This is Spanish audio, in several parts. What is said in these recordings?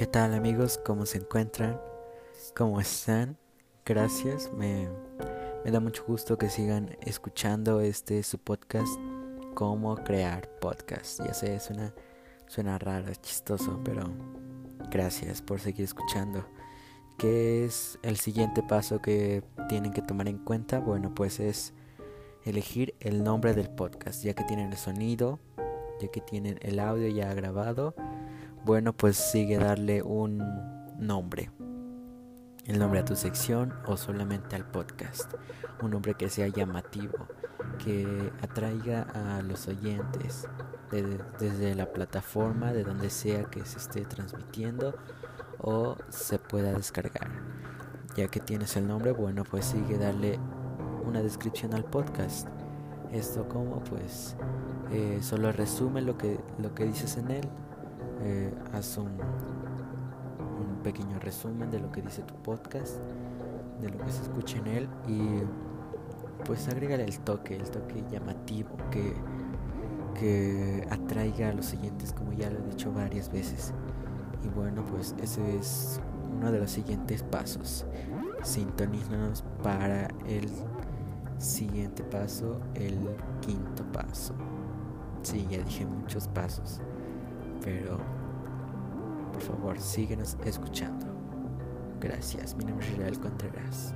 ¿Qué tal amigos? ¿Cómo se encuentran? ¿Cómo están? Gracias. Me, da mucho gusto que sigan escuchando este su podcast, Cómo crear podcast. Ya sé, suena, suena raro, chistoso, pero gracias por seguir escuchando. ¿Qué es el siguiente paso que tienen que tomar en cuenta? Bueno, pues es elegir el nombre del podcast, ya que tienen el sonido, ya que tienen el audio ya grabado bueno, pues sigue darle un nombre. El nombre a tu sección o solamente al podcast. Un nombre que sea llamativo, que atraiga a los oyentes desde la plataforma, de donde sea que se esté transmitiendo o se pueda descargar. Ya que tienes el nombre, bueno, pues sigue darle una descripción al podcast. Esto como pues eh, solo resume lo que, lo que dices en él eh, haz un, un pequeño resumen de lo que dice tu podcast, de lo que se escucha en él y pues agrégale el toque, el toque llamativo que, que atraiga a los siguientes como ya lo he dicho varias veces. Y bueno, pues ese es uno de los siguientes pasos. Sintonízanos para el siguiente paso, el quinto paso. Sí, ya dije muchos pasos. Pero, por favor, síguenos escuchando. Gracias. Mi nombre es Israel Contreras.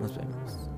Nos vemos.